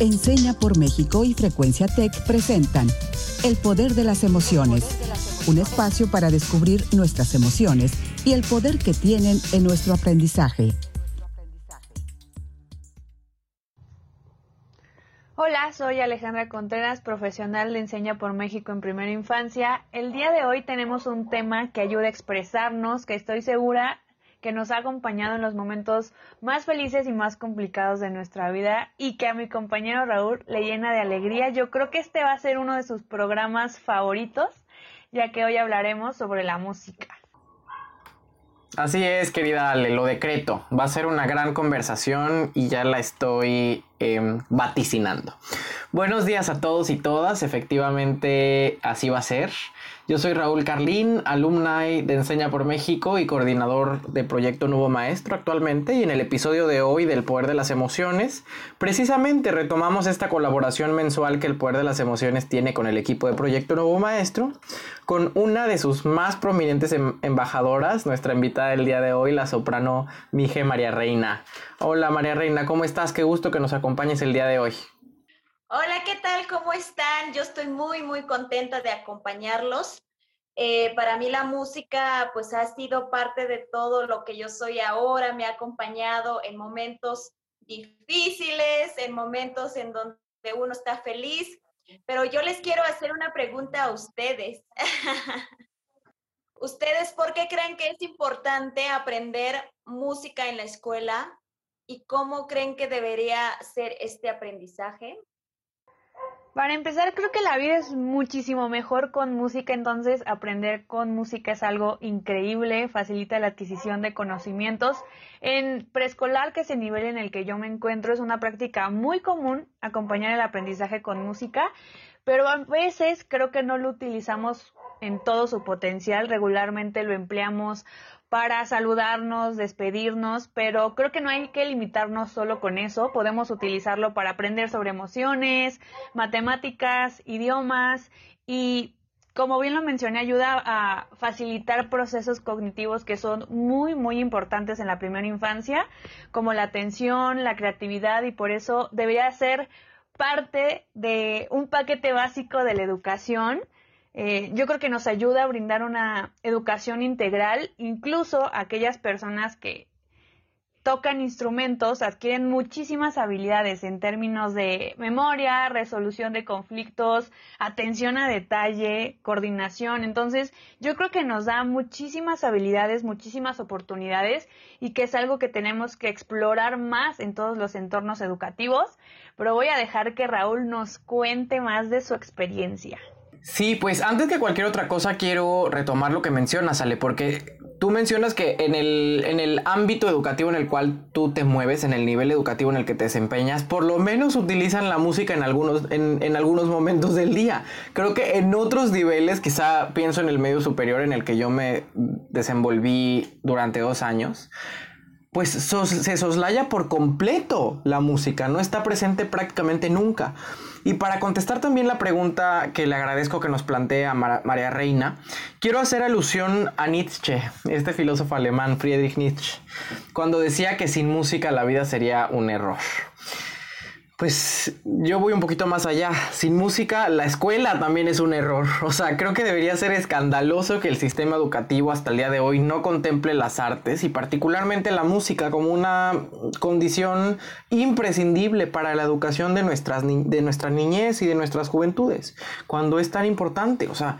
Enseña por México y Frecuencia Tech presentan El Poder de las Emociones, un espacio para descubrir nuestras emociones y el poder que tienen en nuestro aprendizaje. Hola, soy Alejandra Contreras, profesional de Enseña por México en Primera Infancia. El día de hoy tenemos un tema que ayuda a expresarnos, que estoy segura que nos ha acompañado en los momentos más felices y más complicados de nuestra vida y que a mi compañero Raúl le llena de alegría. Yo creo que este va a ser uno de sus programas favoritos, ya que hoy hablaremos sobre la música. Así es, querida Ale, lo decreto. Va a ser una gran conversación y ya la estoy em, vaticinando. Buenos días a todos y todas, efectivamente así va a ser. Yo soy Raúl Carlín, alumni de Enseña por México y coordinador de Proyecto Nuevo Maestro actualmente. Y en el episodio de hoy del Poder de las Emociones, precisamente retomamos esta colaboración mensual que el Poder de las Emociones tiene con el equipo de Proyecto Nuevo Maestro, con una de sus más prominentes em-, embajadoras, nuestra invitada del día de hoy, la soprano Mije María Reina. Hola María Reina, ¿cómo estás? Qué gusto que nos acompañes el día de hoy. Hola, ¿qué tal? ¿Cómo están? Yo estoy muy, muy contenta de acompañarlos. Eh, para mí la música pues ha sido parte de todo lo que yo soy ahora, me ha acompañado en momentos difíciles, en momentos en donde uno está feliz, pero yo les quiero hacer una pregunta a ustedes. ¿Ustedes por qué creen que es importante aprender música en la escuela y cómo creen que debería ser este aprendizaje? Para empezar, creo que la vida es muchísimo mejor con música, entonces aprender con música es algo increíble, facilita la adquisición de conocimientos. En preescolar, que es el nivel en el que yo me encuentro, es una práctica muy común acompañar el aprendizaje con música, pero a veces creo que no lo utilizamos en todo su potencial, regularmente lo empleamos para saludarnos, despedirnos, pero creo que no hay que limitarnos solo con eso, podemos utilizarlo para aprender sobre emociones, matemáticas, idiomas y como bien lo mencioné, ayuda a facilitar procesos cognitivos que son muy, muy importantes en la primera infancia, como la atención, la creatividad, y por eso debería ser parte de un paquete básico de la educación eh, yo creo que nos ayuda a brindar una educación integral, incluso aquellas personas que tocan instrumentos adquieren muchísimas habilidades en términos de memoria, resolución de conflictos, atención a detalle, coordinación. Entonces, yo creo que nos da muchísimas habilidades, muchísimas oportunidades y que es algo que tenemos que explorar más en todos los entornos educativos. Pero voy a dejar que Raúl nos cuente más de su experiencia. Sí, pues antes que cualquier otra cosa quiero retomar lo que mencionas, Ale, porque tú mencionas que en el, en el ámbito educativo en el cual tú te mueves, en el nivel educativo en el que te desempeñas, por lo menos utilizan la música en algunos, en, en algunos momentos del día. Creo que en otros niveles, quizá pienso en el medio superior en el que yo me desenvolví durante dos años, pues se soslaya por completo la música, no está presente prácticamente nunca. Y para contestar también la pregunta que le agradezco que nos plantea María Reina, quiero hacer alusión a Nietzsche, este filósofo alemán Friedrich Nietzsche, cuando decía que sin música la vida sería un error. Pues yo voy un poquito más allá. Sin música, la escuela también es un error. O sea, creo que debería ser escandaloso que el sistema educativo hasta el día de hoy no contemple las artes y particularmente la música como una condición imprescindible para la educación de, nuestras, de niñez y de nuestras juventudes, cuando es tan importante. O sea,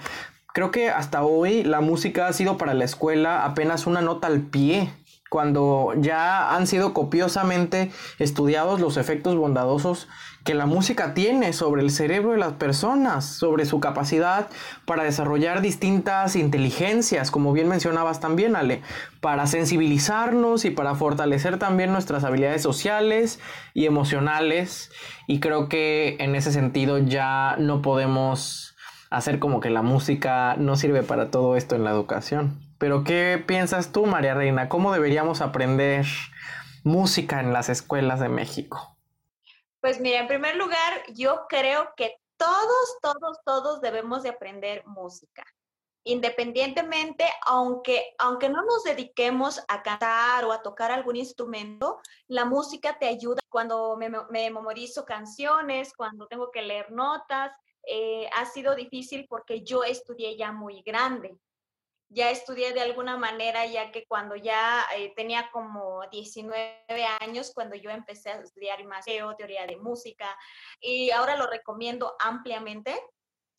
creo que hasta hoy la música ha sido para la escuela apenas una nota al pie cuando ya han sido copiosamente estudiados los efectos bondadosos que la música tiene sobre el cerebro de las personas, sobre su capacidad para desarrollar distintas inteligencias, como bien mencionabas también, Ale, para sensibilizarnos y para fortalecer también nuestras habilidades sociales y emocionales. Y creo que en ese sentido ya no podemos hacer como que la música no sirve para todo esto en la educación. Pero ¿qué piensas tú, María Reina? ¿Cómo deberíamos aprender música en las escuelas de México? Pues mira, en primer lugar, yo creo que todos, todos, todos debemos de aprender música. independientemente, aunque, aunque no nos dediquemos a cantar o a tocar algún instrumento, la música te ayuda cuando me, memorizo canciones, cuando tengo que leer notas. Eh, ha sido difícil porque yo estudié ya muy grande. Ya estudié de alguna manera, ya que cuando ya eh, tenía como 19 años, cuando yo empecé a estudiar más teoría de música, y ahora lo recomiendo ampliamente.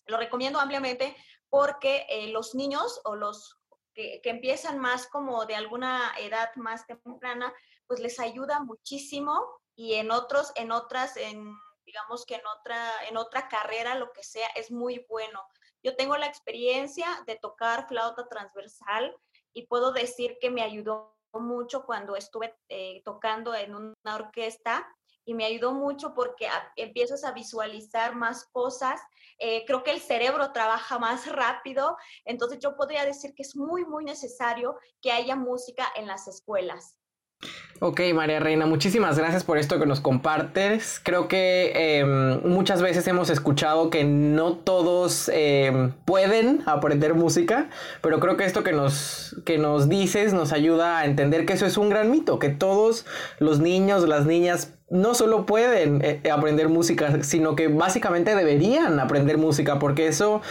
Lo recomiendo ampliamente porque eh, los niños o los que, empiezan más como de alguna edad más temprana, pues les ayuda muchísimo y en otros, en otras, en digamos que en otra, en otra carrera, lo que sea, es muy bueno. Yo tengo la experiencia de tocar flauta transversal y puedo decir que me ayudó mucho cuando estuve eh, tocando en una orquesta y me ayudó mucho porque empiezas a visualizar más cosas. Eh, creo que el cerebro trabaja más rápido, entonces yo podría decir que es muy, muy necesario que haya música en las escuelas. Ok, María Reina, muchísimas gracias por esto que nos compartes. Creo que em, muchas veces hemos escuchado que no todos em, pueden aprender música, pero creo que esto que nos, que nos dices nos ayuda a entender que eso es un gran mito, que todos los niños, las niñas no solo pueden eh, aprender música, sino que básicamente deberían aprender música, porque eso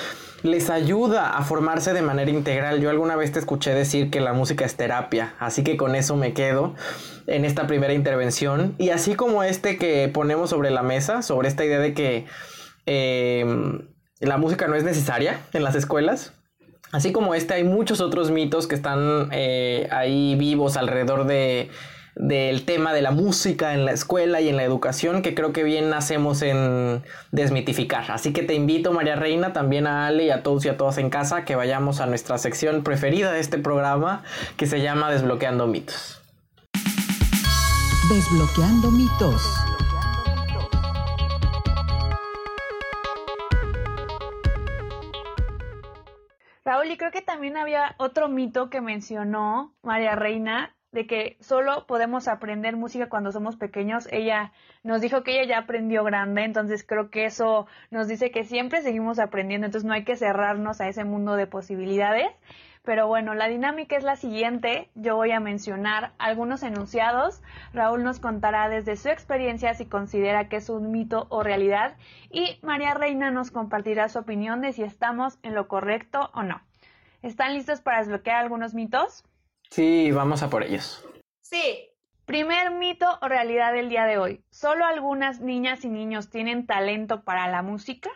les ayuda a formarse de manera integral. Yo alguna vez te escuché decir que la música es terapia, así que con eso me quedo en esta primera intervención. Y así como este que ponemos sobre la mesa, sobre esta idea de que em, la música no es necesaria en las escuelas, así como este hay muchos otros mitos que están eh, ahí vivos alrededor de del tema de la música en la escuela y en la educación que creo que bien hacemos en desmitificar. Así que te invito, María Reina, también a Ale y a todos y a todas en casa que vayamos a nuestra sección preferida de este programa que se llama Desbloqueando mitos. Desbloqueando mitos. Raúl, y creo que también había otro mito que mencionó María Reina de que solo podemos aprender música cuando somos pequeños. Ella nos dijo que ella ya aprendió grande, entonces creo que eso nos dice que siempre seguimos aprendiendo, entonces no hay que cerrarnos a ese mundo de posibilidades. Pero bueno, la dinámica es la siguiente. Yo voy a mencionar algunos enunciados. Raúl nos contará desde su experiencia si considera que es un mito o realidad. Y María Reina nos compartirá su opinión de si estamos en lo correcto o no. ¿Están listos para desbloquear algunos mitos? Sí, vamos a por ellos. Sí. Primer mito o realidad del día de hoy. ¿Solo algunas niñas y niños tienen talento para la música?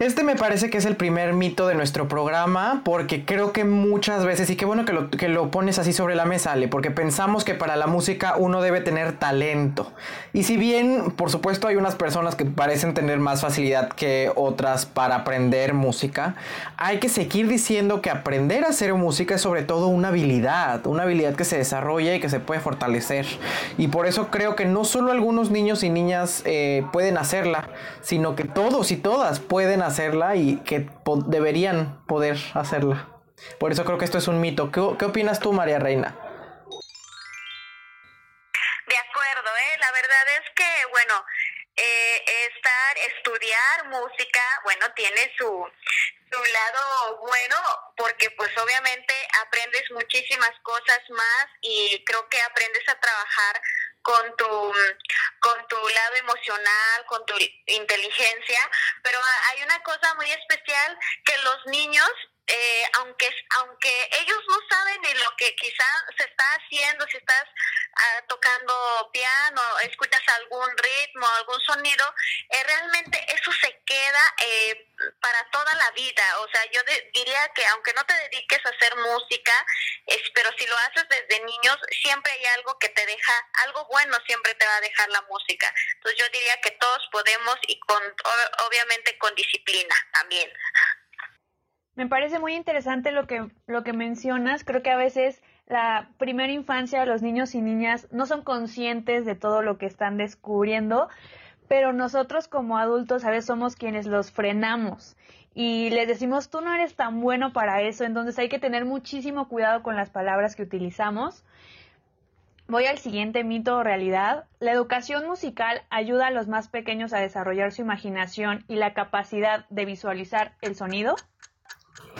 Este me parece que es el primer mito de nuestro programa porque creo que muchas veces, y qué bueno que lo, que lo pones así sobre la mesa, Ale, porque pensamos que para la música uno debe tener talento. Y si bien, por supuesto, hay unas personas que parecen tener más facilidad que otras para aprender música, hay que seguir diciendo que aprender a hacer música es sobre todo una habilidad, una habilidad que se desarrolla y que se puede fortalecer. Y por eso creo que no solo algunos niños y niñas eh, pueden hacerla, sino que todos y todas pueden hacerla hacerla y que deberían poder hacerla. Por eso creo que esto es un mito. ¿Qué, qué opinas tú, María Reina? De acuerdo, ¿eh? la verdad es que, bueno, eh, estar, estudiar música, bueno, tiene su, su lado bueno porque pues obviamente aprendes muchísimas cosas más y creo que aprendes a trabajar con tu, con tu lado emocional, con tu inteligencia, pero hay una cosa muy especial que los niños eh, aunque aunque ellos no saben ni lo que quizá se está haciendo, si estás ah, tocando piano, escuchas algún ritmo, algún sonido, eh, realmente eso se queda eh, para toda la vida. O yo diría que aunque no te dediques a hacer música, pero si lo haces desde niños, siempre hay algo que te deja, algo bueno siempre te va a dejar la música. Entonces yo diría que todos podemos y con obviamente con disciplina también. Me parece muy interesante lo que, lo que mencionas. Creo que a veces la primera infancia, los niños y niñas no son conscientes de todo lo que están descubriendo, pero nosotros como adultos a veces somos quienes los frenamos y les decimos, tú no eres tan bueno para eso, entonces hay que tener muchísimo cuidado con las palabras que utilizamos. Voy al siguiente mito o realidad. La educación musical ayuda a los más pequeños a desarrollar su imaginación y la capacidad de visualizar el sonido.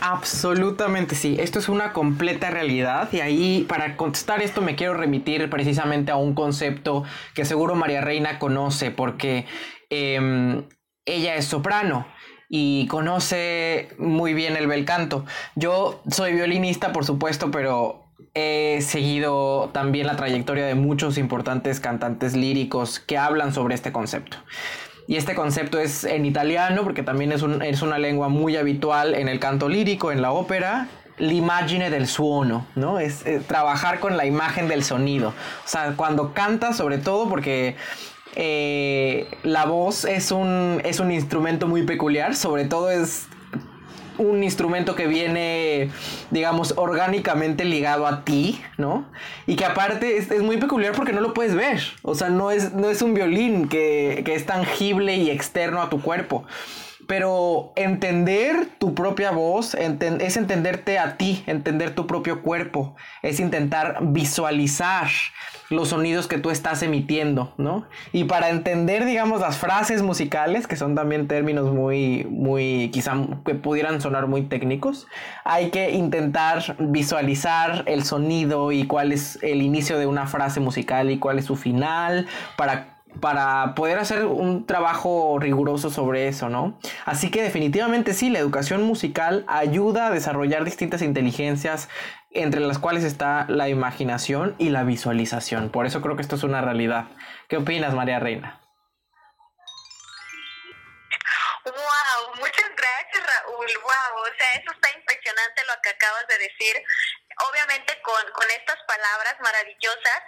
Absolutamente sí, esto es una completa realidad y ahí para contestar esto me quiero remitir precisamente a un concepto que seguro María Reina conoce porque em, ella es soprano y conoce muy bien el bel canto. Yo soy violinista, por supuesto, pero he seguido también la trayectoria de muchos importantes cantantes líricos que hablan sobre este concepto. Y este concepto es en italiano, porque también es, una lengua muy habitual en el canto lírico, en la ópera, l'immagine del suono, ¿no? Es, trabajar con la imagen del sonido. O sea, cuando cantas, sobre todo, porque eh, la voz es un, es un instrumento muy peculiar, sobre todo es un instrumento que viene, digamos, orgánicamente ligado a ti, ¿no? Y que aparte es, muy peculiar porque no lo puedes ver. O sea, no es, no es un violín que, que es tangible y externo a tu cuerpo. Pero entender tu propia voz es entenderte a ti, entender tu propio cuerpo, es intentar visualizar los sonidos que tú estás emitiendo, ¿no? Y para entender, digamos, las frases musicales, que son también términos muy, muy, quizá que pudieran sonar muy técnicos, hay que intentar visualizar el sonido y cuál es el inicio de una frase musical y cuál es su final para para poder hacer un trabajo riguroso sobre eso, ¿no? Así que definitivamente sí, la educación musical ayuda a desarrollar distintas inteligencias entre las cuales está la imaginación y la visualización. Por eso creo que esto es una realidad. ¿Qué opinas, María Reina? Wow, muchas gracias, Raúl. Wow, o sea, eso está impresionante lo que acabas de decir obviamente con, con estas palabras maravillosas,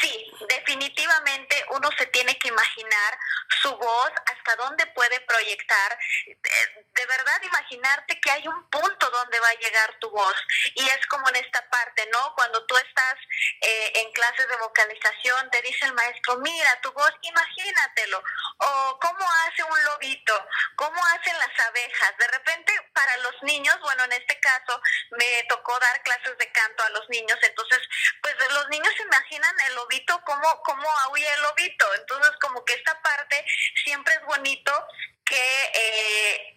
sí, definitivamente uno se tiene que imaginar su voz, hasta dónde puede proyectar. De, verdad, imaginarte que hay un punto donde va a llegar tu voz. Y es como en esta parte, ¿no? Cuando tú estás eh, en clases de vocalización, te dice el maestro, mira tu voz, imagínatelo. O cómo hace un lobito, cómo hacen las abejas. De repente, para los niños, bueno, en este caso, me tocó dar clases de canto a los niños, entonces pues los niños se imaginan el lobito, cómo, cómo aúlla el lobito, entonces como que esta parte siempre es bonito que... Eh,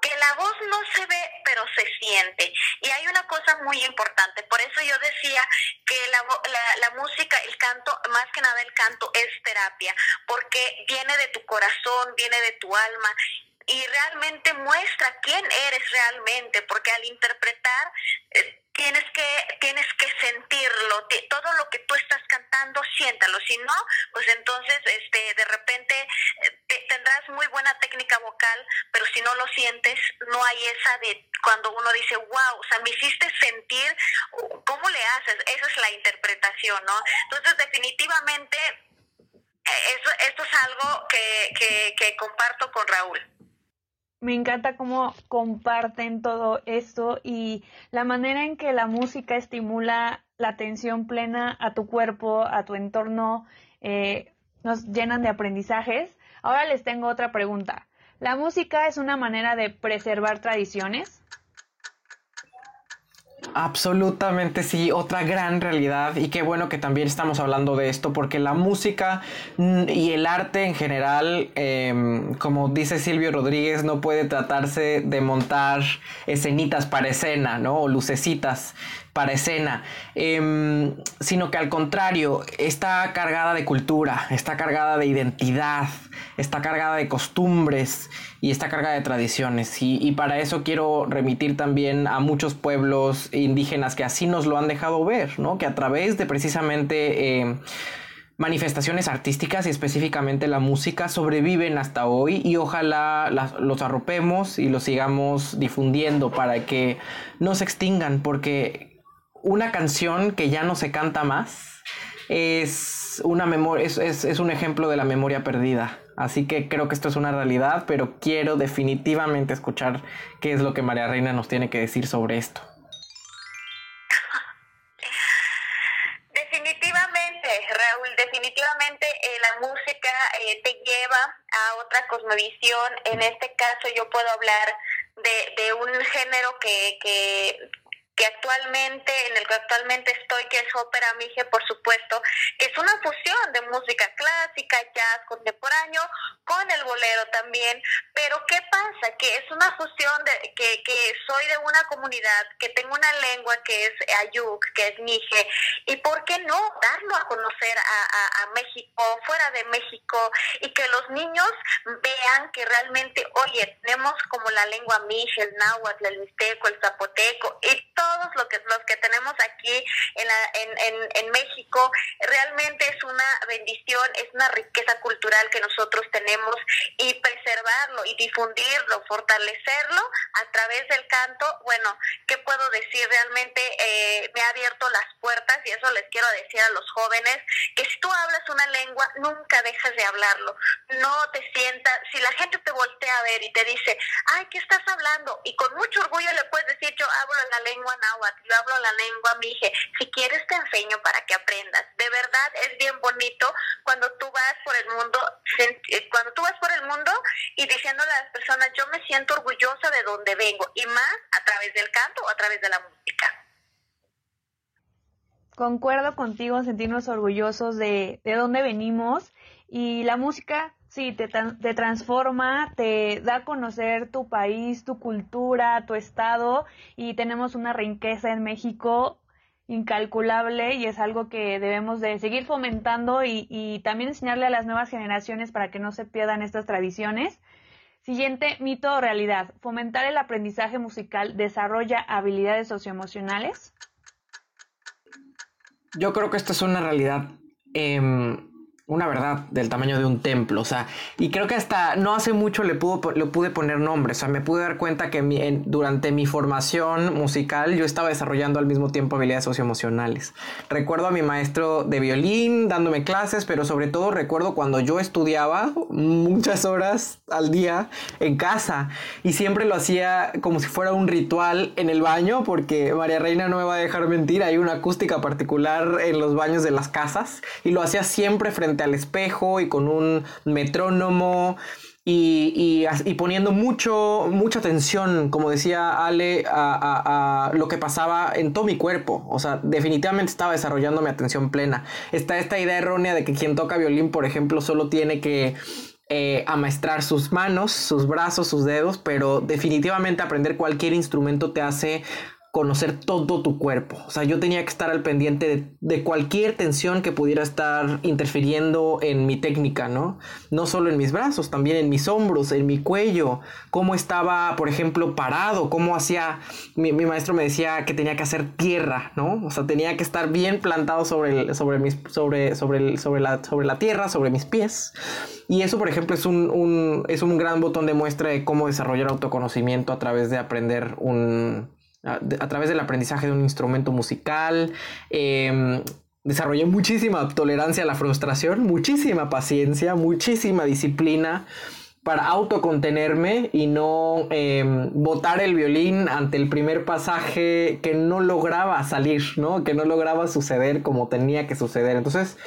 que la voz no se ve, pero se siente. Y hay una cosa muy importante, por eso yo decía que la, la, la, música, el canto, más que nada el canto es terapia, porque viene de tu corazón, viene de tu alma y realmente muestra quién eres realmente, porque al interpretar eh, tienes que tienes que sentirlo, todo lo que tú estás cantando, siéntalo, si no, pues entonces este de repente eh, tendrás muy buena técnica vocal, pero si no lo sientes, no hay esa de cuando uno dice, "Wow, o sea, me hiciste sentir cómo le haces." Esa es la interpretación, ¿no? Entonces, definitivamente eh, eso, esto es algo que, que, que comparto con Raúl me encanta cómo comparten todo esto y la manera en que la música estimula la atención plena a tu cuerpo, a tu entorno, eh, nos llenan de aprendizajes. Ahora les tengo otra pregunta. ¿La música es una manera de preservar tradiciones? Absolutamente sí, otra gran realidad y qué bueno que también estamos hablando de esto porque la música mm, y el arte en general, em, como dice Silvio Rodríguez, no puede tratarse de montar escenitas para escena, ¿no? O lucecitas para escena, em, sino que al contrario, está cargada de cultura, está cargada de identidad, está cargada de costumbres y está cargada de tradiciones. Y, para eso quiero remitir también a muchos pueblos indígenas que así nos lo han dejado ver, ¿no? Que a través de precisamente... Em, manifestaciones artísticas y específicamente la música sobreviven hasta hoy y ojalá los arropemos y los sigamos difundiendo para que no se extingan porque una canción que ya no se canta más es una memoria, es, es, un ejemplo de la memoria perdida. Así que creo que esto es una realidad, pero quiero definitivamente escuchar qué es lo que María Reina nos tiene que decir sobre esto. Definitivamente, Raúl, definitivamente eh, la música eh, te lleva a otra cosmovisión. En este caso yo puedo hablar de, de un género que, que, actualmente, en el que actualmente estoy, que es Ópera Mije, por supuesto, que es una fusión de música clásica, jazz, contemporáneo, con el bolero también. Pero ¿qué pasa? Que es una fusión de que, que soy de una comunidad, que tengo una lengua que es Ayuk, que es Mije, y ¿por qué no darlo a conocer a, a, México, fuera de México, y que los niños vean que realmente, oye, tenemos como la lengua Mije, el náhuatl, el mixteco, el zapoteco, y todos los que, los que tenemos aquí en, en, en, en México, realmente es una bendición, es una riqueza cultural que nosotros tenemos y preservarlo y difundirlo, fortalecerlo a través del canto, bueno, ¿qué puedo decir? Realmente eh, me ha abierto las puertas y eso les quiero decir a los jóvenes, que si tú hablas una lengua, nunca dejes de hablarlo, no te sientas, si la gente te voltea a ver y te dice, ay, ¿qué estás hablando? Y con mucho orgullo le puedes decir, yo hablo la lengua náhuatl, yo hablo la lengua mije, si quieres te enseño para que aprendas. De verdad es bien bonito cuando tú vas por el mundo, eh, cuando tú vas por el mundo y diciéndole a las personas, yo me siento orgullosa de donde vengo, y más a través del canto o a través de la música. Concuerdo contigo, sentirnos orgullosos de, de dónde venimos y la música Sí, te, te, transforma, te da a conocer tu país, tu cultura, tu estado y tenemos una riqueza en México incalculable y es algo que debemos de seguir fomentando y, y también enseñarle a las nuevas generaciones para que no se pierdan estas tradiciones. Siguiente mito o realidad. Fomentar el aprendizaje musical desarrolla habilidades socioemocionales. Yo creo que esto es una realidad. Eh, una verdad del tamaño de un templo, o sea, y creo que hasta no hace mucho le, pudo, le pude poner nombre, o sea, me pude dar cuenta que durante mi formación musical yo estaba desarrollando al mismo tiempo habilidades socioemocionales. Recuerdo a mi maestro de violín dándome clases, pero sobre todo recuerdo cuando yo estudiaba muchas horas al día en casa y siempre lo hacía como si fuera un ritual en el baño, porque María Reina no me va a dejar mentir, hay una acústica particular en los baños de las casas y lo hacía siempre frente al espejo y con un metrónomo y, poniendo mucho, mucha atención, como decía Ale, a, lo que pasaba en todo mi cuerpo. O sea, definitivamente estaba desarrollando mi atención plena. Está esta idea errónea de que quien toca violín, por ejemplo, solo tiene que eh, amaestrar sus manos, sus brazos, sus dedos, pero definitivamente aprender cualquier instrumento te hace conocer todo tu cuerpo. O sea, yo tenía que estar al pendiente de, cualquier tensión que pudiera estar interfiriendo en mi técnica, ¿no? No solo en mis brazos, también en mis hombros, en mi cuello, cómo estaba, por ejemplo, parado, cómo hacía, mi, maestro me decía que tenía que hacer tierra, ¿no? O sea, tenía que estar bien plantado sobre, el, sobre, mis, sobre, sobre, sobre, la, sobre la tierra, sobre mis pies. Y eso, por ejemplo, es un, un, es un gran botón de muestra de cómo desarrollar autoconocimiento a través de aprender un a, través del aprendizaje de un instrumento musical. Em, desarrollé muchísima tolerancia a la frustración, muchísima paciencia, muchísima disciplina para autocontenerme y no eh, botar el violín ante el primer pasaje que no lograba salir, ¿no? Que no lograba suceder como tenía que suceder. Entonces,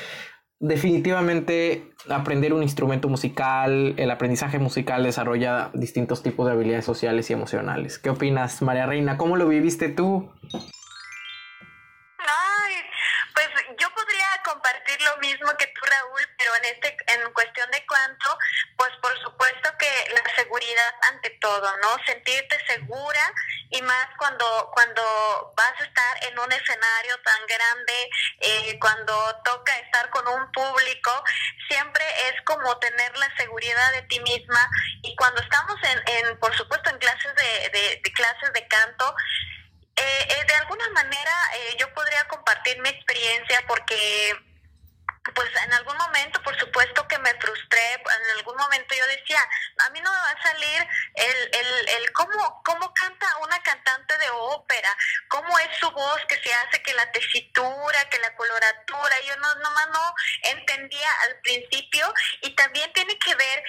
definitivamente aprender un instrumento musical, el aprendizaje musical desarrolla distintos tipos de habilidades sociales y emocionales. ¿Qué opinas, María Reina? ¿Cómo lo viviste tú? pues yo podría compartir lo mismo que tú, Raúl, pero en este, en cuestión de cuánto, pues por supuesto que la seguridad ante todo, ¿no? Sentirte segura y más cuando, cuando vas a estar en un escenario tan grande, eh, cuando toca estar con un público, siempre es como tener la seguridad de ti misma. Y cuando estamos en, en por supuesto, en clases de, clases de canto, eh, eh, de alguna manera yo podría compartir mi experiencia porque pues en algún momento, por supuesto que me frustré, en algún momento yo decía, a mí no me va a salir el, el, el cómo, cómo canta una cantante de ópera, cómo es su voz que se hace, que la tesitura, que la coloratura, yo no, nomás no entendía al principio y también tiene que ver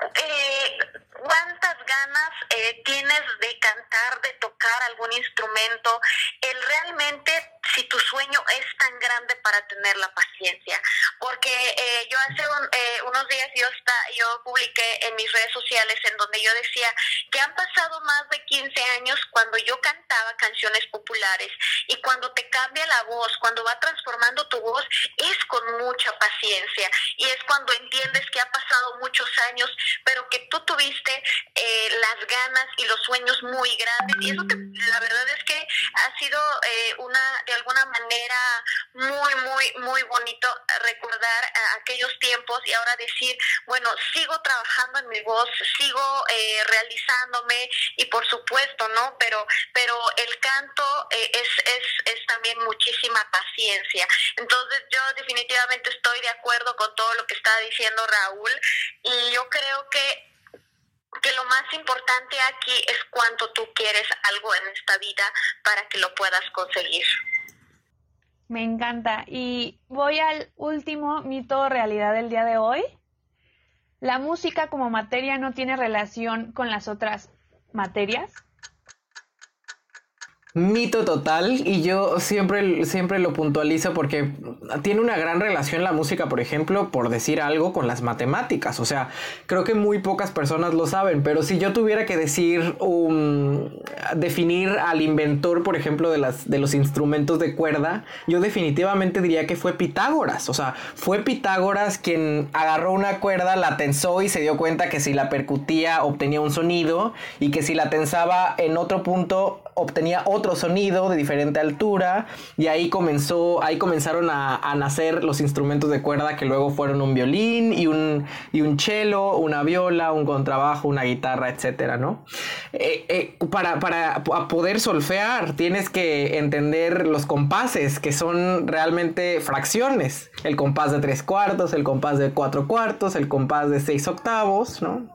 eh, ¿Cuántas ganas eh, tienes de cantar, de tocar algún instrumento? El realmente, si tu sueño es tan grande para tener la paciencia. Porque eh, yo hace un, eh, algunos días yo, está, yo publiqué en mis redes sociales en donde yo decía que han pasado más de 15 años cuando yo cantaba canciones populares y cuando te cambia la voz, cuando va transformando tu voz, es con mucha paciencia y es cuando entiendes que ha pasado muchos años, pero que tú tuviste eh, las ganas y los sueños muy grandes. Y eso la verdad es que ha sido eh, una, de alguna manera, muy, muy, bonito recordar aquellos tiempos y ahora decir, bueno, sigo trabajando en mi voz, sigo eh, realizándome y por supuesto, ¿no? Pero, pero el canto eh, es, es, es también muchísima paciencia. Entonces yo definitivamente estoy de acuerdo con todo lo que está diciendo Raúl y yo creo que que lo más importante aquí es cuánto tú quieres algo en esta vida para que lo puedas conseguir. Me encanta. Y voy al último mito o realidad del día de hoy. La música como materia no tiene relación con las otras materias. Mito total y yo siempre, siempre lo puntualizo porque tiene una gran relación la música, por ejemplo, por decir algo, con las matemáticas. O sea, creo que muy pocas personas lo saben, pero si yo tuviera que decir, un definir al inventor, por ejemplo, de, las, de los instrumentos de cuerda, yo definitivamente diría que fue Pitágoras. O sea, fue Pitágoras quien agarró una cuerda, la tensó y se dio cuenta que si la percutía obtenía un sonido y que si la tensaba en otro punto obtenía otro sonido de diferente altura y ahí comenzó, ahí comenzaron a, nacer los instrumentos de cuerda que luego fueron un violín y un, y un cello, una viola, un contrabajo, una guitarra, etcétera, ¿no? Eh, eh, para, para poder solfear tienes que entender los compases que son realmente fracciones, el compás de tres cuartos, el compás de cuatro cuartos, el compás de seis octavos, ¿no?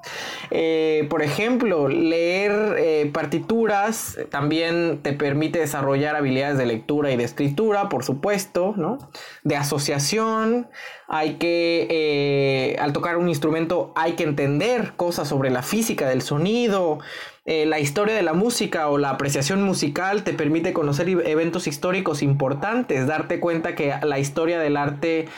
Eh, por ejemplo, leer partituras también también te permite desarrollar habilidades de lectura y de escritura, por supuesto, ¿no? De asociación, hay que, eh, al tocar un instrumento, hay que entender cosas sobre la física del sonido, eh, la historia de la música o la apreciación musical te permite conocer eventos históricos importantes, darte cuenta que la historia del arte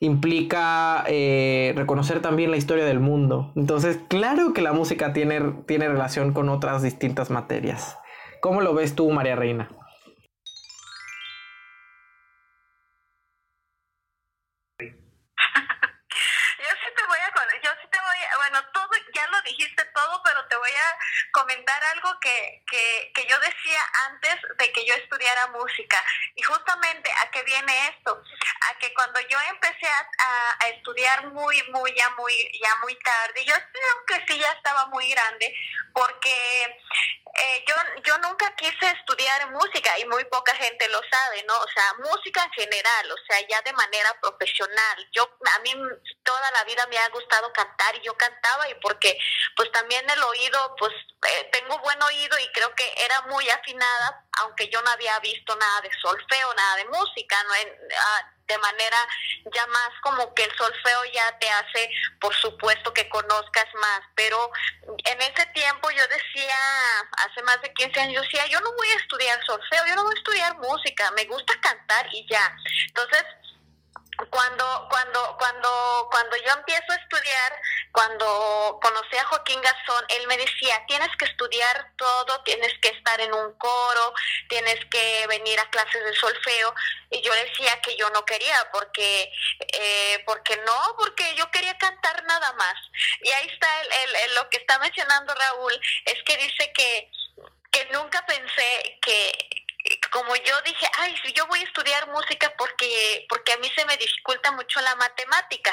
implica eh, reconocer también la historia del mundo. Entonces, claro que la música tiene, tiene relación con otras distintas materias. ¿Cómo lo ves tú, María Reina? Comentar algo que, que, yo decía antes de que yo estudiara música. Y justamente a qué viene esto, a que cuando yo empecé a, a, estudiar muy, muy, ya muy, ya muy tarde, yo creo que sí ya estaba muy grande, porque eh, yo, yo nunca quise estudiar música y muy poca gente lo sabe, ¿no? O sea, música en general, o sea, ya de manera profesional. Yo, a mí toda la vida me ha gustado cantar y yo cantaba y porque pues también el oído, pues eh, tengo buen oído y creo que era muy afinada, aunque yo no había visto nada de solfeo, nada de música, ¿no? En, ah, de manera ya más como que el solfeo ya te hace, por supuesto, que conozcas más, pero en ese tiempo yo decía, hace más de 15 años, yo decía, yo no voy a estudiar solfeo, yo no voy a estudiar música, me gusta cantar y ya. Entonces, cuando, cuando, cuando, cuando yo empiezo a estudiar, cuando conocí a Joaquín Gazón, él me decía, tienes que estudiar todo, tienes que estar en un coro, tienes que venir a clases de solfeo. Y yo decía que yo no quería, porque, eh, porque no, porque yo quería cantar nada más. Y ahí está el, el, lo que está mencionando Raúl, es que dice que, que nunca pensé que, como yo dije, ay, yo voy a estudiar música porque, porque a mí se me dificulta mucho la matemática.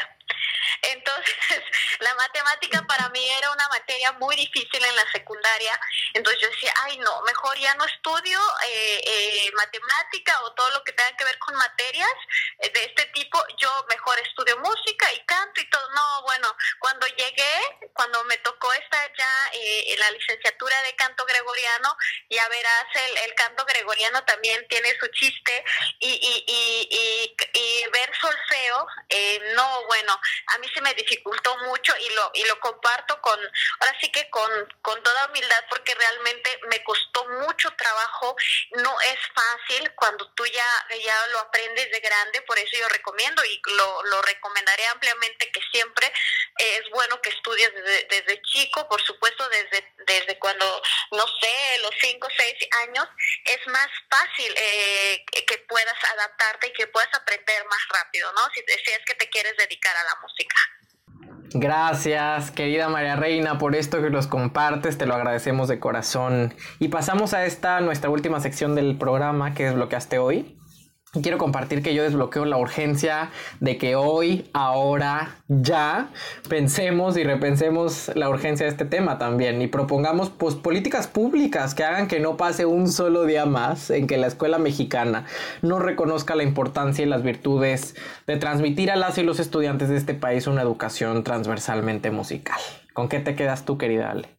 Entonces, la matemática para mí era una materia muy difícil en la secundaria. Entonces yo decía, ay, no, mejor ya no estudio eh, eh, matemática o todo lo que tenga que ver con materias eh, de este tipo. Yo mejor estudio música y canto y todo. No, bueno, cuando llegué, cuando me tocó estar ya en la licenciatura de canto gregoriano, ya verás, el, el canto gregoriano también tiene su chiste y, y, y, y ver solfeo, no, bueno, mí se me dificultó mucho y lo, y lo comparto con, ahora sí que con, con toda humildad porque realmente me costó mucho trabajo, no es fácil cuando tú ya, ya lo aprendes de grande, por eso yo recomiendo y lo, lo recomendaré ampliamente que siempre bueno que estudies desde, chico, por supuesto desde, desde cuando, no sé, los 5 o 6 años, es más fácil eh, que puedas adaptarte y que puedas aprender más rápido, ¿no? Si es que te quieres dedicar a la música. Gracias, querida María Reina, por esto que nos compartes, te lo agradecemos de corazón. Y pasamos a esta, nuestra última sección del programa que desbloqueaste hoy. Quiero compartir que yo desbloqueo la urgencia de que hoy, ahora, ya pensemos y repensemos la urgencia de este tema también y propongamos pues, políticas públicas que hagan que no pase un solo día más en que la escuela mexicana no reconozca la importancia y las virtudes de transmitir a las y los estudiantes de este país una educación transversalmente musical. ¿Con qué te quedas tú, querida Ale?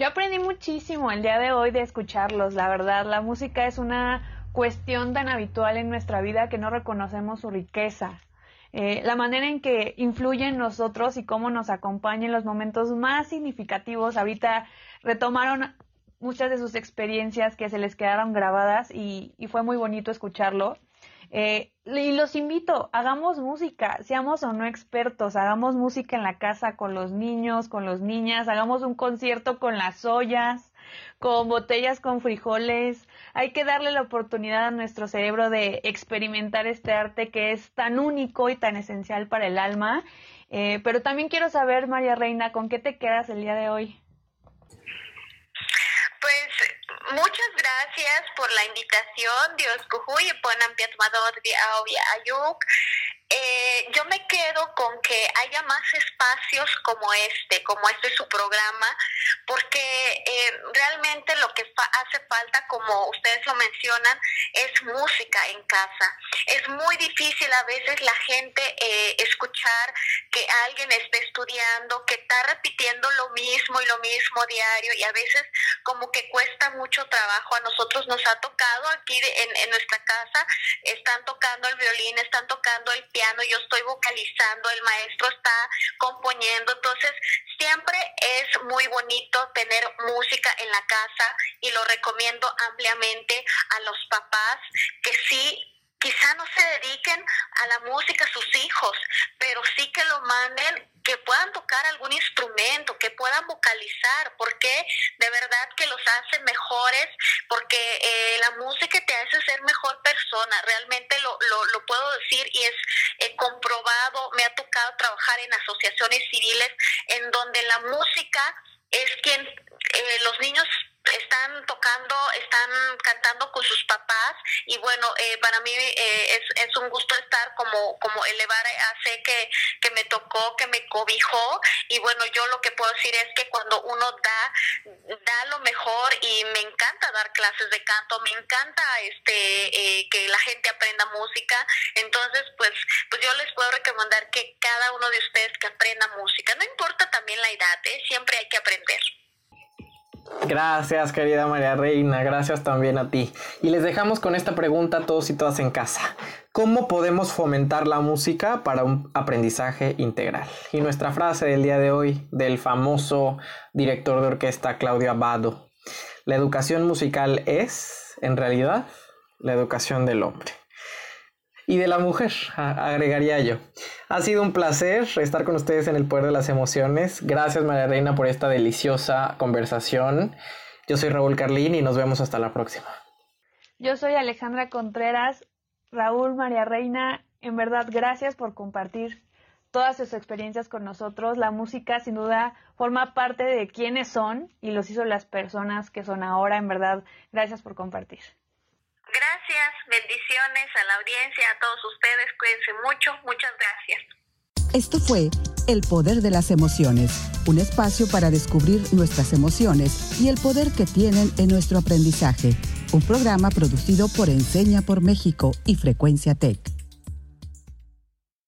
Yo aprendí muchísimo el día de hoy de escucharlos, la verdad. La música es una cuestión tan habitual en nuestra vida que no reconocemos su riqueza. Eh, la manera en que influye en nosotros y cómo nos acompaña en los momentos más significativos. Ahorita retomaron muchas de sus experiencias que se les quedaron grabadas y, y fue muy bonito escucharlo. Eh, y los invito, hagamos música, seamos o no expertos, hagamos música en la casa con los niños, con los niñas, hagamos un concierto con las ollas, con botellas con frijoles. Hay que darle la oportunidad a nuestro cerebro de experimentar este arte que es tan único y tan esencial para el alma. Eh, pero también quiero saber, María Reina, ¿con qué te quedas el día de hoy? Muchas gracias por la invitación. Dios y ponan ayuk. Eh, yo me quedo con que haya más espacios como este, como este es su programa, porque eh, realmente lo que hace falta, como ustedes lo mencionan, es música en casa. Es muy difícil a veces la gente eh, escuchar que alguien esté estudiando, que está repitiendo lo mismo y lo mismo diario y a veces como que cuesta mucho trabajo. A nosotros nos ha tocado aquí en, en nuestra casa, están tocando el violín, están tocando el piano yo estoy vocalizando, el maestro está componiendo, entonces siempre es muy bonito tener música en la casa y lo recomiendo ampliamente a los papás que sí quizá no se dediquen a la música sus hijos, pero sí que lo manden que puedan tocar algún instrumento, que puedan vocalizar, porque de verdad que los hace mejores, porque eh, la música te hace ser mejor persona, realmente lo, lo, puedo decir y es eh, comprobado, me ha tocado en asociaciones civiles en donde la música es quien eh, los niños están tocando, están cantando con sus papás y bueno, eh, para mí eh, es, es, un gusto estar como, como elevar sé que, que me tocó, que me cobijó y bueno, yo lo que puedo decir es que cuando uno da, da lo mejor y me encanta dar clases de canto, me encanta este eh, que la gente aprenda música, entonces pues, pues yo les puedo recomendar que cada uno de ustedes que aprenda música, no importa también la edad, siempre hay que aprender. Gracias, querida María Reina. Gracias también a ti. Y les dejamos con esta pregunta a todos y todas en casa. ¿Cómo podemos fomentar la música para un aprendizaje integral? Y nuestra frase del día de hoy del famoso director de orquesta Claudio Abado. La educación musical es, en realidad, la educación del hombre y de la mujer, agregaría yo. Ha sido un placer estar con ustedes en el Poder de las Emociones. Gracias María Reina por esta deliciosa conversación. Yo soy Raúl Carlín y nos vemos hasta la próxima. Yo soy Alejandra Contreras. Raúl, María Reina, en verdad, gracias por compartir todas sus experiencias con nosotros. La música, sin duda, forma parte de quiénes son y los hizo las personas que son ahora. En verdad, gracias por compartir. Gracias, bendiciones a la audiencia, a todos ustedes, cuídense mucho, muchas gracias. Esto fue El Poder de las Emociones, un espacio para descubrir nuestras emociones y el poder que tienen en nuestro aprendizaje, un programa producido por Enseña por México y Frecuencia Tech.